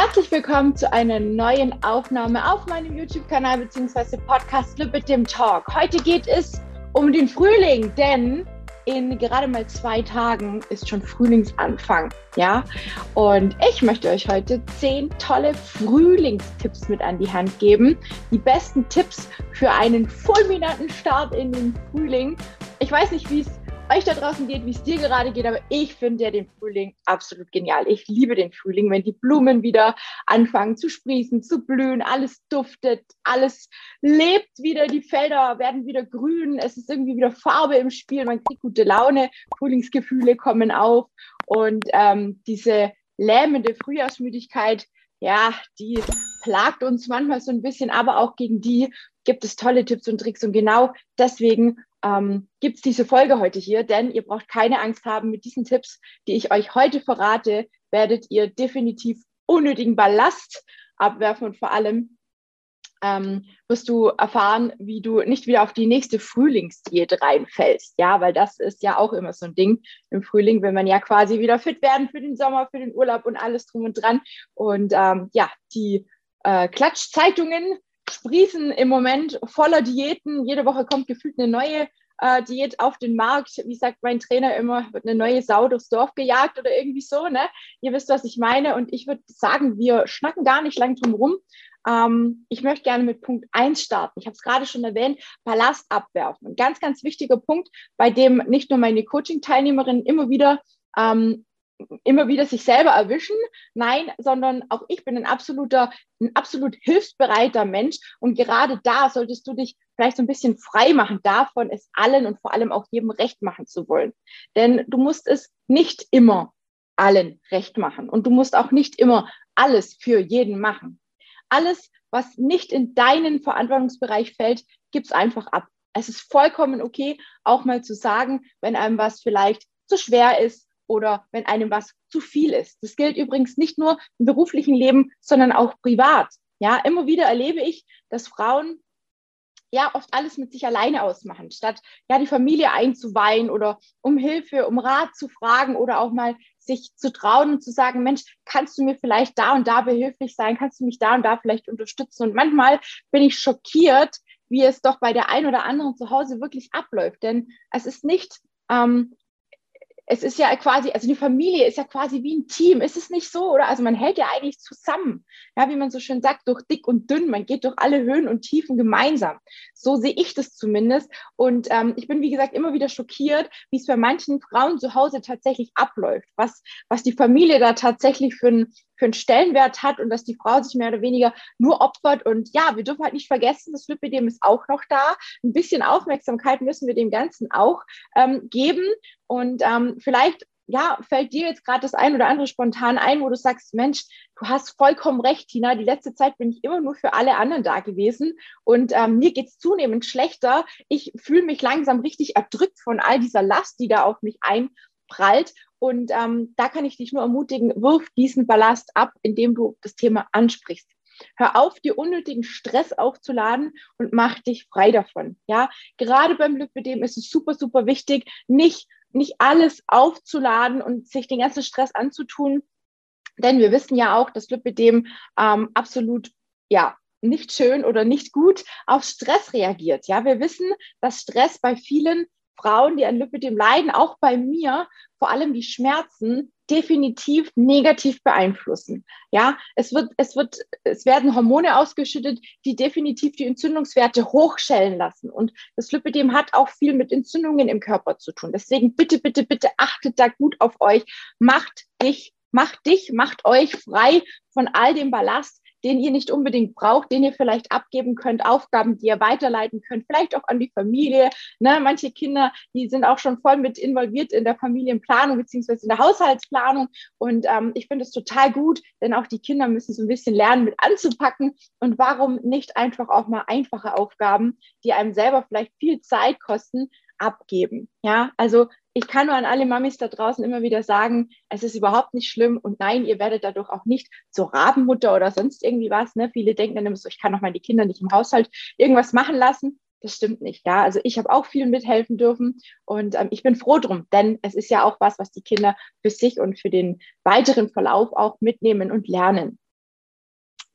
Herzlich willkommen zu einer neuen Aufnahme auf meinem YouTube-Kanal bzw. Podcast mit dem Talk. Heute geht es um den Frühling, denn in gerade mal zwei Tagen ist schon Frühlingsanfang, ja. Und ich möchte euch heute zehn tolle Frühlingstipps mit an die Hand geben. Die besten Tipps für einen fulminanten Start in den Frühling. Ich weiß nicht, wie es euch da draußen geht, wie es dir gerade geht, aber ich finde ja den Frühling absolut genial. Ich liebe den Frühling, wenn die Blumen wieder anfangen zu sprießen, zu blühen, alles duftet, alles lebt wieder, die Felder werden wieder grün, es ist irgendwie wieder Farbe im Spiel, man kriegt gute Laune, Frühlingsgefühle kommen auf und ähm, diese lähmende Frühjahrsmüdigkeit, ja, die plagt uns manchmal so ein bisschen, aber auch gegen die gibt es tolle Tipps und Tricks und genau deswegen ähm, gibt es diese Folge heute hier, denn ihr braucht keine Angst haben. Mit diesen Tipps, die ich euch heute verrate, werdet ihr definitiv unnötigen Ballast abwerfen und vor allem ähm, wirst du erfahren, wie du nicht wieder auf die nächste Frühlingsdiät reinfällst. Ja, weil das ist ja auch immer so ein Ding. Im Frühling will man ja quasi wieder fit werden für den Sommer, für den Urlaub und alles drum und dran. Und ähm, ja, die äh, Klatschzeitungen sprießen im Moment voller Diäten. Jede Woche kommt gefühlt eine neue äh, Diät auf den Markt. Wie sagt mein Trainer immer, wird eine neue Sau durchs Dorf gejagt oder irgendwie so. Ne? Ihr wisst, was ich meine. Und ich würde sagen, wir schnacken gar nicht lang drum rum. Ähm, ich möchte gerne mit Punkt 1 starten. Ich habe es gerade schon erwähnt, Ballast abwerfen. Ein ganz, ganz wichtiger Punkt, bei dem nicht nur meine Coaching-Teilnehmerinnen immer wieder ähm, immer wieder sich selber erwischen. Nein, sondern auch ich bin ein absoluter, ein absolut hilfsbereiter Mensch. Und gerade da solltest du dich vielleicht so ein bisschen frei machen davon, es allen und vor allem auch jedem recht machen zu wollen. Denn du musst es nicht immer allen recht machen. Und du musst auch nicht immer alles für jeden machen. Alles, was nicht in deinen Verantwortungsbereich fällt, gib's einfach ab. Es ist vollkommen okay, auch mal zu sagen, wenn einem was vielleicht zu schwer ist, oder wenn einem was zu viel ist. Das gilt übrigens nicht nur im beruflichen Leben, sondern auch privat. Ja, immer wieder erlebe ich, dass Frauen ja oft alles mit sich alleine ausmachen, statt ja die Familie einzuweihen oder um Hilfe, um Rat zu fragen oder auch mal sich zu trauen und zu sagen, Mensch, kannst du mir vielleicht da und da behilflich sein? Kannst du mich da und da vielleicht unterstützen? Und manchmal bin ich schockiert, wie es doch bei der einen oder anderen zu Hause wirklich abläuft. Denn es ist nicht ähm, es ist ja quasi, also die Familie ist ja quasi wie ein Team. Ist es nicht so? Oder? Also man hält ja eigentlich zusammen. Ja, wie man so schön sagt, durch dick und dünn. Man geht durch alle Höhen und Tiefen gemeinsam. So sehe ich das zumindest. Und ähm, ich bin, wie gesagt, immer wieder schockiert, wie es bei manchen Frauen zu Hause tatsächlich abläuft. Was, was die Familie da tatsächlich für ein, für einen Stellenwert hat und dass die Frau sich mehr oder weniger nur opfert. Und ja, wir dürfen halt nicht vergessen, das Lipidem ist auch noch da. Ein bisschen Aufmerksamkeit müssen wir dem Ganzen auch ähm, geben. Und ähm, vielleicht ja, fällt dir jetzt gerade das ein oder andere spontan ein, wo du sagst, Mensch, du hast vollkommen recht, Tina. Die letzte Zeit bin ich immer nur für alle anderen da gewesen und ähm, mir geht es zunehmend schlechter. Ich fühle mich langsam richtig erdrückt von all dieser Last, die da auf mich einprallt. Und ähm, da kann ich dich nur ermutigen, wirf diesen Ballast ab, indem du das Thema ansprichst. Hör auf, dir unnötigen Stress aufzuladen und mach dich frei davon. Ja, gerade beim Lipidem ist es super, super wichtig, nicht, nicht alles aufzuladen und sich den ganzen Stress anzutun. Denn wir wissen ja auch, dass Lipidem ähm, absolut, ja, nicht schön oder nicht gut auf Stress reagiert. Ja, wir wissen, dass Stress bei vielen Frauen, die an Lipidem leiden, auch bei mir, vor allem die Schmerzen, definitiv negativ beeinflussen. Ja, es wird, es wird, es werden Hormone ausgeschüttet, die definitiv die Entzündungswerte hochschellen lassen. Und das Lipidem hat auch viel mit Entzündungen im Körper zu tun. Deswegen bitte, bitte, bitte achtet da gut auf euch. Macht dich, macht dich, macht euch frei von all dem Ballast, den ihr nicht unbedingt braucht, den ihr vielleicht abgeben könnt, Aufgaben, die ihr weiterleiten könnt, vielleicht auch an die Familie. Ne? Manche Kinder, die sind auch schon voll mit involviert in der Familienplanung beziehungsweise in der Haushaltsplanung. Und ähm, ich finde es total gut, denn auch die Kinder müssen so ein bisschen lernen, mit anzupacken. Und warum nicht einfach auch mal einfache Aufgaben, die einem selber vielleicht viel Zeit kosten, abgeben. Ja, also ich kann nur an alle Mamis da draußen immer wieder sagen, es ist überhaupt nicht schlimm und nein, ihr werdet dadurch auch nicht zur Rabenmutter oder sonst irgendwie was. Ne? Viele denken dann immer so, ich kann doch meine Kinder nicht im Haushalt irgendwas machen lassen. Das stimmt nicht, ja. Also ich habe auch viel mithelfen dürfen und ähm, ich bin froh drum, denn es ist ja auch was, was die Kinder für sich und für den weiteren Verlauf auch mitnehmen und lernen.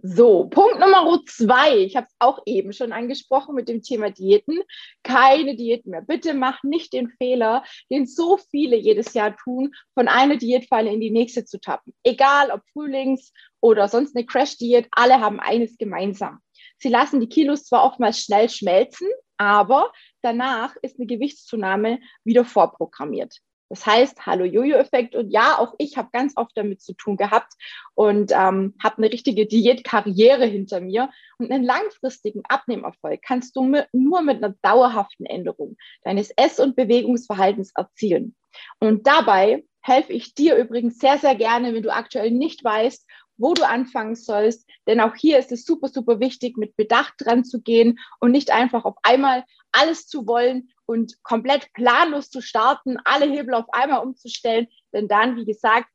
So, Punkt Nummer zwei. Ich habe es auch eben schon angesprochen mit dem Thema Diäten. Keine Diäten mehr. Bitte mach nicht den Fehler, den so viele jedes Jahr tun, von einer Diätfalle in die nächste zu tappen. Egal ob Frühlings- oder sonst eine Crash-Diät, alle haben eines gemeinsam. Sie lassen die Kilos zwar oftmals schnell schmelzen, aber danach ist eine Gewichtszunahme wieder vorprogrammiert. Das heißt, hallo Jojo-Effekt. Und ja, auch ich habe ganz oft damit zu tun gehabt und ähm, habe eine richtige Diätkarriere hinter mir. Und einen langfristigen Abnehmerfolg kannst du mit, nur mit einer dauerhaften Änderung deines Ess- und Bewegungsverhaltens erzielen. Und dabei helfe ich dir übrigens sehr, sehr gerne, wenn du aktuell nicht weißt, wo du anfangen sollst. Denn auch hier ist es super, super wichtig, mit Bedacht dran zu gehen und nicht einfach auf einmal alles zu wollen und komplett planlos zu starten, alle Hebel auf einmal umzustellen. Denn dann, wie gesagt,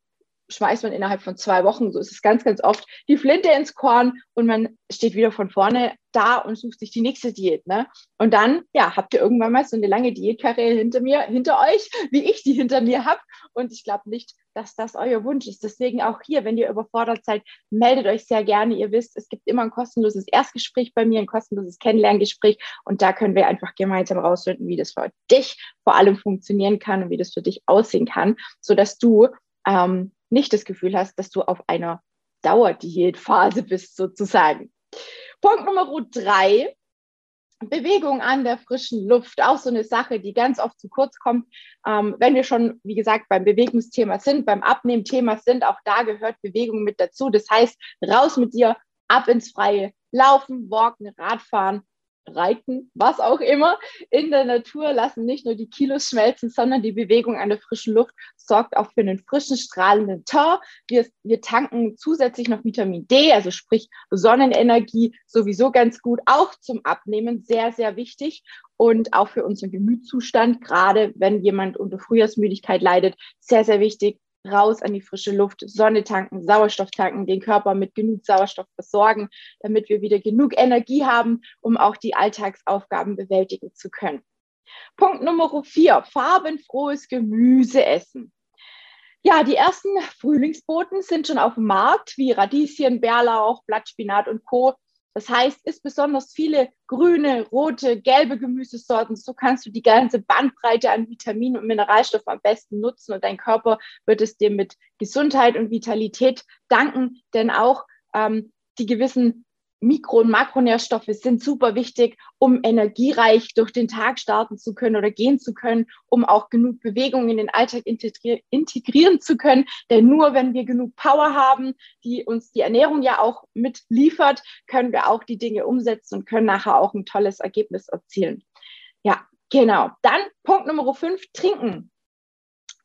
schmeißt man innerhalb von zwei Wochen, so ist es ganz, ganz oft, die Flinte ins Korn und man steht wieder von vorne da und sucht sich die nächste Diät. Ne? Und dann, ja, habt ihr irgendwann mal so eine lange Diätkarriere hinter mir, hinter euch, wie ich die hinter mir habe. Und ich glaube nicht, dass das euer Wunsch ist. Deswegen auch hier, wenn ihr überfordert seid, meldet euch sehr gerne. Ihr wisst, es gibt immer ein kostenloses Erstgespräch bei mir, ein kostenloses Kennenlerngespräch. Und da können wir einfach gemeinsam rausfinden, wie das für dich vor allem funktionieren kann und wie das für dich aussehen kann, sodass du ähm, nicht das Gefühl hast, dass du auf einer Dauerdiätphase bist, sozusagen. Punkt Nummer drei. Bewegung an der frischen Luft, auch so eine Sache, die ganz oft zu kurz kommt. Ähm, wenn wir schon, wie gesagt, beim Bewegungsthema sind, beim Abnehmthema sind, auch da gehört Bewegung mit dazu. Das heißt, raus mit dir, ab ins Freie, laufen, walken, Radfahren, Reiten, was auch immer, in der Natur lassen nicht nur die Kilos schmelzen, sondern die Bewegung an der frischen Luft sorgt auch für einen frischen, strahlenden Tor. Wir, wir tanken zusätzlich noch Vitamin D, also sprich Sonnenenergie, sowieso ganz gut, auch zum Abnehmen, sehr, sehr wichtig. Und auch für unseren Gemütszustand, gerade wenn jemand unter Frühjahrsmüdigkeit leidet, sehr, sehr wichtig, raus an die frische Luft, Sonne tanken, Sauerstoff tanken, den Körper mit genug Sauerstoff versorgen, damit wir wieder genug Energie haben, um auch die Alltagsaufgaben bewältigen zu können. Punkt Nummer vier, farbenfrohes Gemüse essen. Ja, die ersten Frühlingsboten sind schon auf dem Markt, wie Radieschen, Bärlauch, Blattspinat und Co. Das heißt, ist besonders viele grüne, rote, gelbe Gemüsesorten. So kannst du die ganze Bandbreite an Vitaminen und Mineralstoffen am besten nutzen und dein Körper wird es dir mit Gesundheit und Vitalität danken, denn auch ähm, die gewissen Mikro- und Makronährstoffe sind super wichtig, um energiereich durch den Tag starten zu können oder gehen zu können, um auch genug Bewegung in den Alltag integri integrieren zu können. Denn nur wenn wir genug Power haben, die uns die Ernährung ja auch mitliefert, können wir auch die Dinge umsetzen und können nachher auch ein tolles Ergebnis erzielen. Ja, genau. Dann Punkt Nummer fünf, trinken.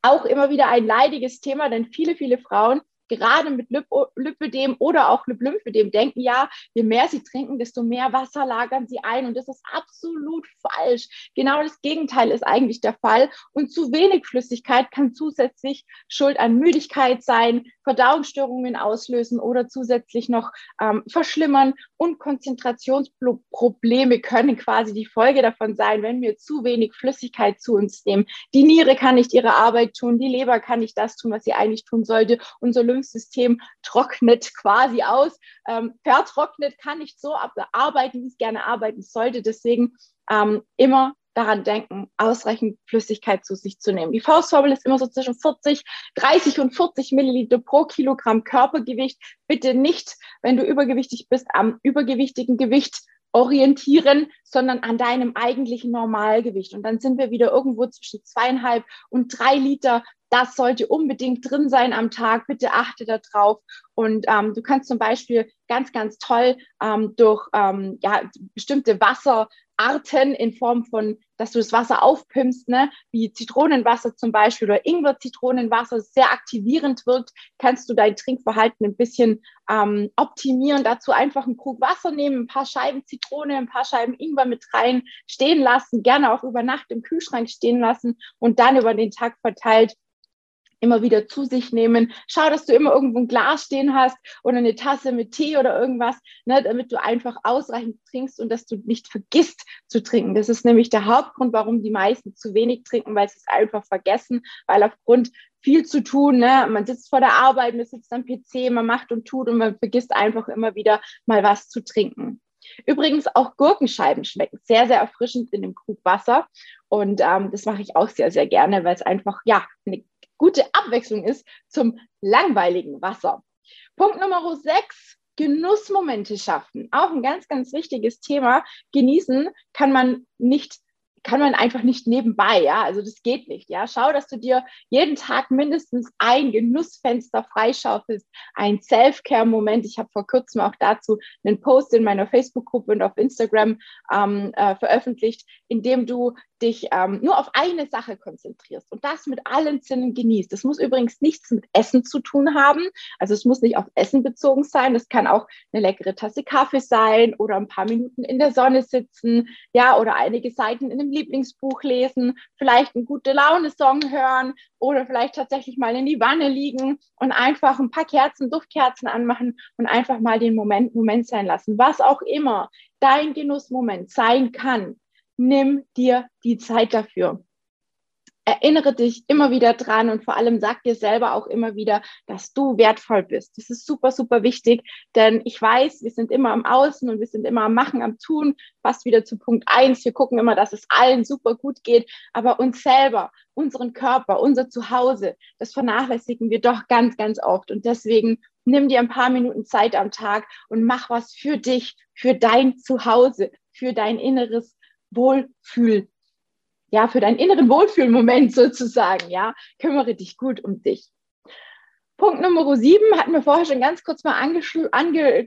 Auch immer wieder ein leidiges Thema, denn viele, viele Frauen gerade mit Lipödem oder auch Lymphödem denken ja, je mehr sie trinken, desto mehr Wasser lagern sie ein. Und das ist absolut falsch. Genau das Gegenteil ist eigentlich der Fall. Und zu wenig Flüssigkeit kann zusätzlich Schuld an Müdigkeit sein, Verdauungsstörungen auslösen oder zusätzlich noch ähm, verschlimmern. Und Konzentrationsprobleme können quasi die Folge davon sein, wenn wir zu wenig Flüssigkeit zu uns nehmen. Die Niere kann nicht ihre Arbeit tun, die Leber kann nicht das tun, was sie eigentlich tun sollte. Unser Lymphsystem trocknet quasi aus, ähm, vertrocknet, kann nicht so arbeiten, wie es gerne arbeiten sollte. Deswegen ähm, immer daran denken, ausreichend Flüssigkeit zu sich zu nehmen. Die Faustformel ist immer so zwischen 40, 30 und 40 Milliliter pro Kilogramm Körpergewicht. Bitte nicht, wenn du übergewichtig bist, am übergewichtigen Gewicht orientieren, sondern an deinem eigentlichen Normalgewicht. Und dann sind wir wieder irgendwo zwischen zweieinhalb und drei Liter. Das sollte unbedingt drin sein am Tag. Bitte achte darauf. Und ähm, du kannst zum Beispiel ganz, ganz toll ähm, durch ähm, ja, bestimmte Wasser Arten in Form von, dass du das Wasser aufpimpst, ne? wie Zitronenwasser zum Beispiel oder Ingwer-Zitronenwasser, sehr aktivierend wirkt, kannst du dein Trinkverhalten ein bisschen ähm, optimieren. Dazu einfach einen Krug Wasser nehmen, ein paar Scheiben Zitrone, ein paar Scheiben Ingwer mit rein stehen lassen, gerne auch über Nacht im Kühlschrank stehen lassen und dann über den Tag verteilt immer wieder zu sich nehmen. Schau, dass du immer irgendwo ein Glas stehen hast oder eine Tasse mit Tee oder irgendwas, ne, damit du einfach ausreichend trinkst und dass du nicht vergisst zu trinken. Das ist nämlich der Hauptgrund, warum die meisten zu wenig trinken, weil sie es einfach vergessen, weil aufgrund viel zu tun, ne? man sitzt vor der Arbeit, man sitzt am PC, man macht und tut und man vergisst einfach immer wieder mal was zu trinken. Übrigens auch Gurkenscheiben schmecken sehr, sehr erfrischend in dem Krug Wasser. Und ähm, das mache ich auch sehr, sehr gerne, weil es einfach ja eine gute Abwechslung ist zum langweiligen Wasser. Punkt Nummer 6, Genussmomente schaffen. Auch ein ganz, ganz wichtiges Thema. Genießen kann man nicht kann man einfach nicht nebenbei, ja, also das geht nicht, ja. Schau, dass du dir jeden Tag mindestens ein Genussfenster freischaufelst, ein Self-Care-Moment. Ich habe vor kurzem auch dazu einen Post in meiner Facebook-Gruppe und auf Instagram ähm, äh, veröffentlicht, in dem du dich ähm, nur auf eine Sache konzentrierst und das mit allen Sinnen genießt. Das muss übrigens nichts mit Essen zu tun haben. Also es muss nicht auf Essen bezogen sein. Das kann auch eine leckere Tasse Kaffee sein oder ein paar Minuten in der Sonne sitzen, ja, oder einige Seiten in einem Lieblingsbuch lesen, vielleicht einen gute Laune-Song hören oder vielleicht tatsächlich mal in die Wanne liegen und einfach ein paar Kerzen, Duftkerzen anmachen und einfach mal den Moment, Moment sein lassen. Was auch immer dein Genussmoment sein kann nimm dir die Zeit dafür. Erinnere dich immer wieder dran und vor allem sag dir selber auch immer wieder, dass du wertvoll bist. Das ist super, super wichtig, denn ich weiß, wir sind immer am Außen und wir sind immer am Machen, am Tun, fast wieder zu Punkt eins. Wir gucken immer, dass es allen super gut geht, aber uns selber, unseren Körper, unser Zuhause, das vernachlässigen wir doch ganz, ganz oft. Und deswegen nimm dir ein paar Minuten Zeit am Tag und mach was für dich, für dein Zuhause, für dein inneres Wohlfühl, ja, für deinen inneren Wohlfühlmoment sozusagen, ja, kümmere dich gut um dich. Punkt Nummer sieben hatten wir vorher schon ganz kurz mal ange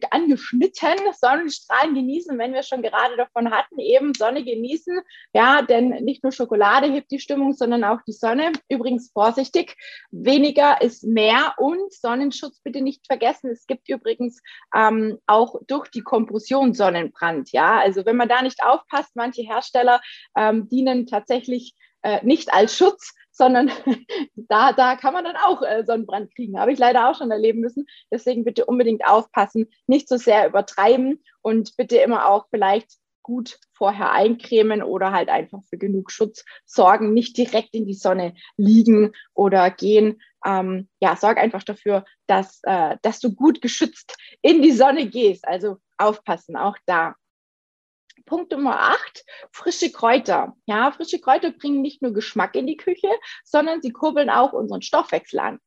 angeschnitten. Sonnenstrahlen genießen, wenn wir schon gerade davon hatten, eben Sonne genießen. Ja, denn nicht nur Schokolade hebt die Stimmung, sondern auch die Sonne. Übrigens vorsichtig, weniger ist mehr und Sonnenschutz bitte nicht vergessen. Es gibt übrigens ähm, auch durch die Kompression Sonnenbrand. Ja, also wenn man da nicht aufpasst, manche Hersteller ähm, dienen tatsächlich äh, nicht als Schutz, sondern da, da kann man dann auch äh, Sonnenbrand kriegen. Habe ich leider auch schon erleben müssen. Deswegen bitte unbedingt aufpassen, nicht so sehr übertreiben und bitte immer auch vielleicht gut vorher eincremen oder halt einfach für genug Schutz sorgen, nicht direkt in die Sonne liegen oder gehen. Ähm, ja, sorg einfach dafür, dass, äh, dass du gut geschützt in die Sonne gehst. Also aufpassen, auch da. Punkt Nummer acht, frische Kräuter. Ja, frische Kräuter bringen nicht nur Geschmack in die Küche, sondern sie kurbeln auch unseren Stoffwechsel an.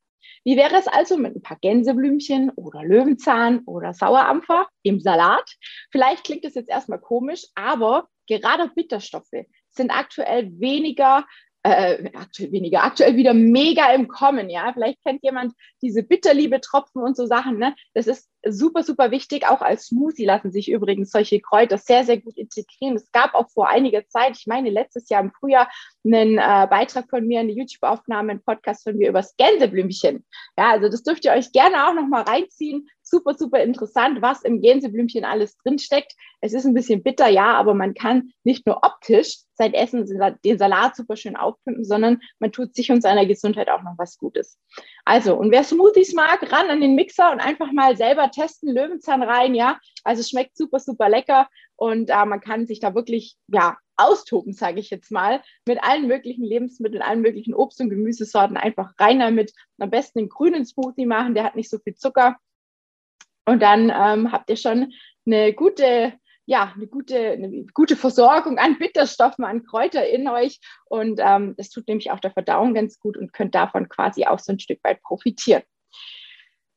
Wie wäre es also mit ein paar Gänseblümchen oder Löwenzahn oder Sauerampfer im Salat? Vielleicht klingt das jetzt erstmal komisch, aber gerade Bitterstoffe sind aktuell weniger äh, aktuell weniger, aktuell wieder mega im Kommen, ja. Vielleicht kennt jemand diese Bitterliebe-Tropfen und so Sachen, ne? Das ist super, super wichtig. Auch als Smoothie lassen sich übrigens solche Kräuter sehr, sehr gut integrieren. Es gab auch vor einiger Zeit, ich meine letztes Jahr im Frühjahr, einen äh, Beitrag von mir, eine YouTube-Aufnahme, einen Podcast von mir über das Gänseblümchen. Ja, also das dürft ihr euch gerne auch nochmal reinziehen. Super, super interessant, was im Gänseblümchen alles drinsteckt. Es ist ein bisschen bitter, ja, aber man kann nicht nur optisch sein Essen, den Salat super schön aufpimpen, sondern man tut sich und seiner Gesundheit auch noch was Gutes. Also, und wer Smoothies mag, ran an den Mixer und einfach mal selber testen, Löwenzahn rein, ja. Also es schmeckt super, super lecker und äh, man kann sich da wirklich, ja, austoben, sage ich jetzt mal, mit allen möglichen Lebensmitteln, allen möglichen Obst- und Gemüsesorten einfach rein damit. Am besten einen grünen Smoothie machen, der hat nicht so viel Zucker. Und dann ähm, habt ihr schon eine gute, ja, eine gute, eine gute Versorgung an Bitterstoffen, an Kräuter in euch. Und ähm, das tut nämlich auch der Verdauung ganz gut und könnt davon quasi auch so ein Stück weit profitieren.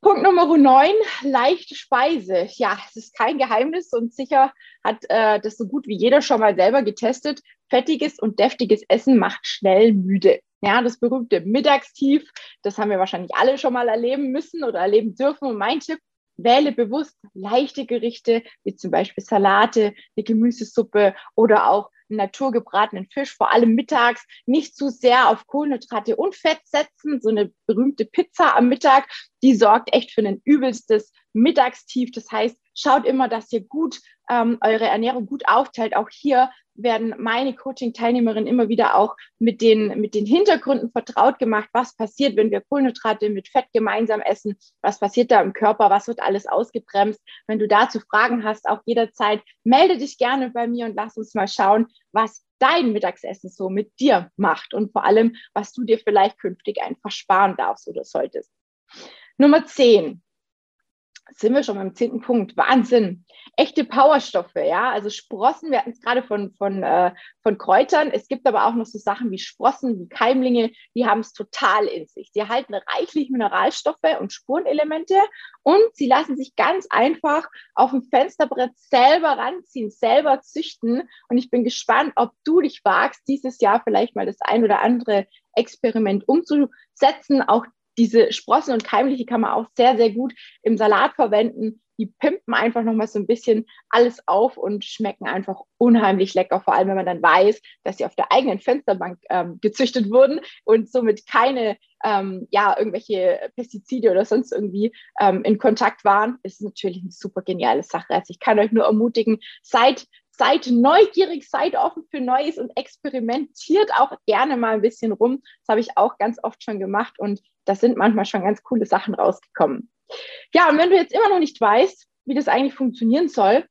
Punkt Nummer 9, leichte Speise. Ja, es ist kein Geheimnis und sicher hat äh, das so gut wie jeder schon mal selber getestet. Fettiges und deftiges Essen macht schnell müde. Ja, das berühmte Mittagstief, das haben wir wahrscheinlich alle schon mal erleben müssen oder erleben dürfen. Und mein Tipp, wähle bewusst leichte Gerichte, wie zum Beispiel Salate, eine Gemüsesuppe oder auch naturgebratenen Fisch, vor allem mittags, nicht zu sehr auf Kohlenhydrate und Fett setzen. So eine berühmte Pizza am Mittag, die sorgt echt für ein übelstes Mittagstief. Das heißt, schaut immer, dass ihr gut ähm, eure Ernährung gut aufteilt. Auch hier werden meine Coaching-Teilnehmerinnen immer wieder auch mit den, mit den Hintergründen vertraut gemacht, was passiert, wenn wir Kohlenhydrate mit Fett gemeinsam essen, was passiert da im Körper, was wird alles ausgebremst. Wenn du dazu Fragen hast, auch jederzeit, melde dich gerne bei mir und lass uns mal schauen, was dein Mittagsessen so mit dir macht und vor allem, was du dir vielleicht künftig einfach sparen darfst oder solltest. Nummer 10 sind wir schon beim zehnten Punkt. Wahnsinn. Echte Powerstoffe, ja. Also Sprossen, wir hatten es gerade von, von, äh, von Kräutern. Es gibt aber auch noch so Sachen wie Sprossen, wie Keimlinge, die haben es total in sich. Sie erhalten reichlich Mineralstoffe und Spurenelemente und sie lassen sich ganz einfach auf dem Fensterbrett selber ranziehen, selber züchten. Und ich bin gespannt, ob du dich wagst, dieses Jahr vielleicht mal das ein oder andere Experiment umzusetzen. Auch diese Sprossen und Keimliche kann man auch sehr, sehr gut im Salat verwenden. Die pimpen einfach nochmal so ein bisschen alles auf und schmecken einfach unheimlich lecker, vor allem wenn man dann weiß, dass sie auf der eigenen Fensterbank ähm, gezüchtet wurden und somit keine, ähm, ja, irgendwelche Pestizide oder sonst irgendwie ähm, in Kontakt waren. Ist natürlich eine super geniale Sache. Also ich kann euch nur ermutigen, seid seid neugierig, seid offen für Neues und experimentiert auch gerne mal ein bisschen rum. Das habe ich auch ganz oft schon gemacht und da sind manchmal schon ganz coole Sachen rausgekommen. Ja, und wenn du jetzt immer noch nicht weißt, wie das eigentlich funktionieren soll,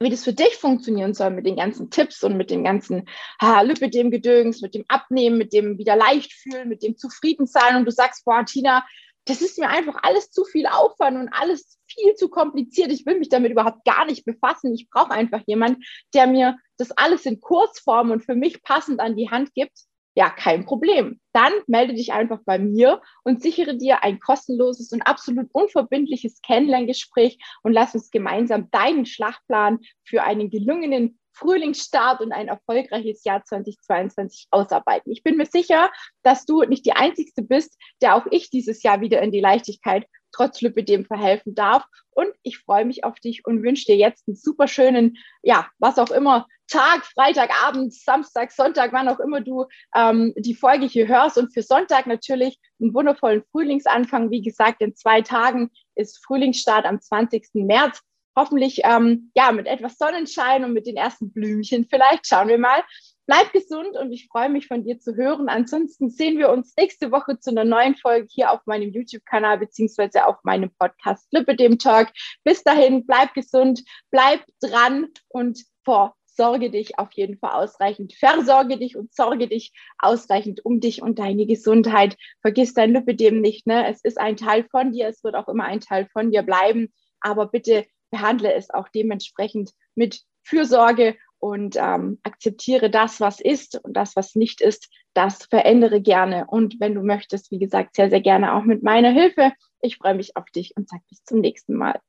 wie das für dich funktionieren soll mit den ganzen Tipps und mit dem ganzen ha, dem Gedöns, mit dem Abnehmen, mit dem wieder leicht fühlen, mit dem Zufriedensein und du sagst, boah, Tina, das ist mir einfach alles zu viel Aufwand und alles viel zu kompliziert. Ich will mich damit überhaupt gar nicht befassen. Ich brauche einfach jemanden, der mir das alles in Kurzform und für mich passend an die Hand gibt. Ja, kein Problem. Dann melde dich einfach bei mir und sichere dir ein kostenloses und absolut unverbindliches Kennenlerngespräch und lass uns gemeinsam deinen Schlachtplan für einen gelungenen Frühlingsstart und ein erfolgreiches Jahr 2022 ausarbeiten. Ich bin mir sicher, dass du nicht die Einzige bist, der auch ich dieses Jahr wieder in die Leichtigkeit trotz Lipidem verhelfen darf. Und ich freue mich auf dich und wünsche dir jetzt einen super schönen, ja, was auch immer, Tag, Freitagabend, Samstag, Sonntag, wann auch immer du ähm, die Folge hier hörst. Und für Sonntag natürlich einen wundervollen Frühlingsanfang. Wie gesagt, in zwei Tagen ist Frühlingsstart am 20. März hoffentlich ähm, ja mit etwas Sonnenschein und mit den ersten Blümchen vielleicht. Schauen wir mal. Bleib gesund und ich freue mich von dir zu hören. Ansonsten sehen wir uns nächste Woche zu einer neuen Folge hier auf meinem YouTube-Kanal beziehungsweise auf meinem Podcast Lipidem Talk. Bis dahin, bleib gesund, bleib dran und vor sorge dich auf jeden Fall ausreichend, versorge dich und sorge dich ausreichend um dich und deine Gesundheit. Vergiss dein Lipidem nicht, ne? Es ist ein Teil von dir, es wird auch immer ein Teil von dir bleiben, aber bitte behandle es auch dementsprechend mit Fürsorge und ähm, akzeptiere das, was ist und das, was nicht ist, das verändere gerne. Und wenn du möchtest, wie gesagt, sehr, sehr gerne auch mit meiner Hilfe. Ich freue mich auf dich und sage bis zum nächsten Mal.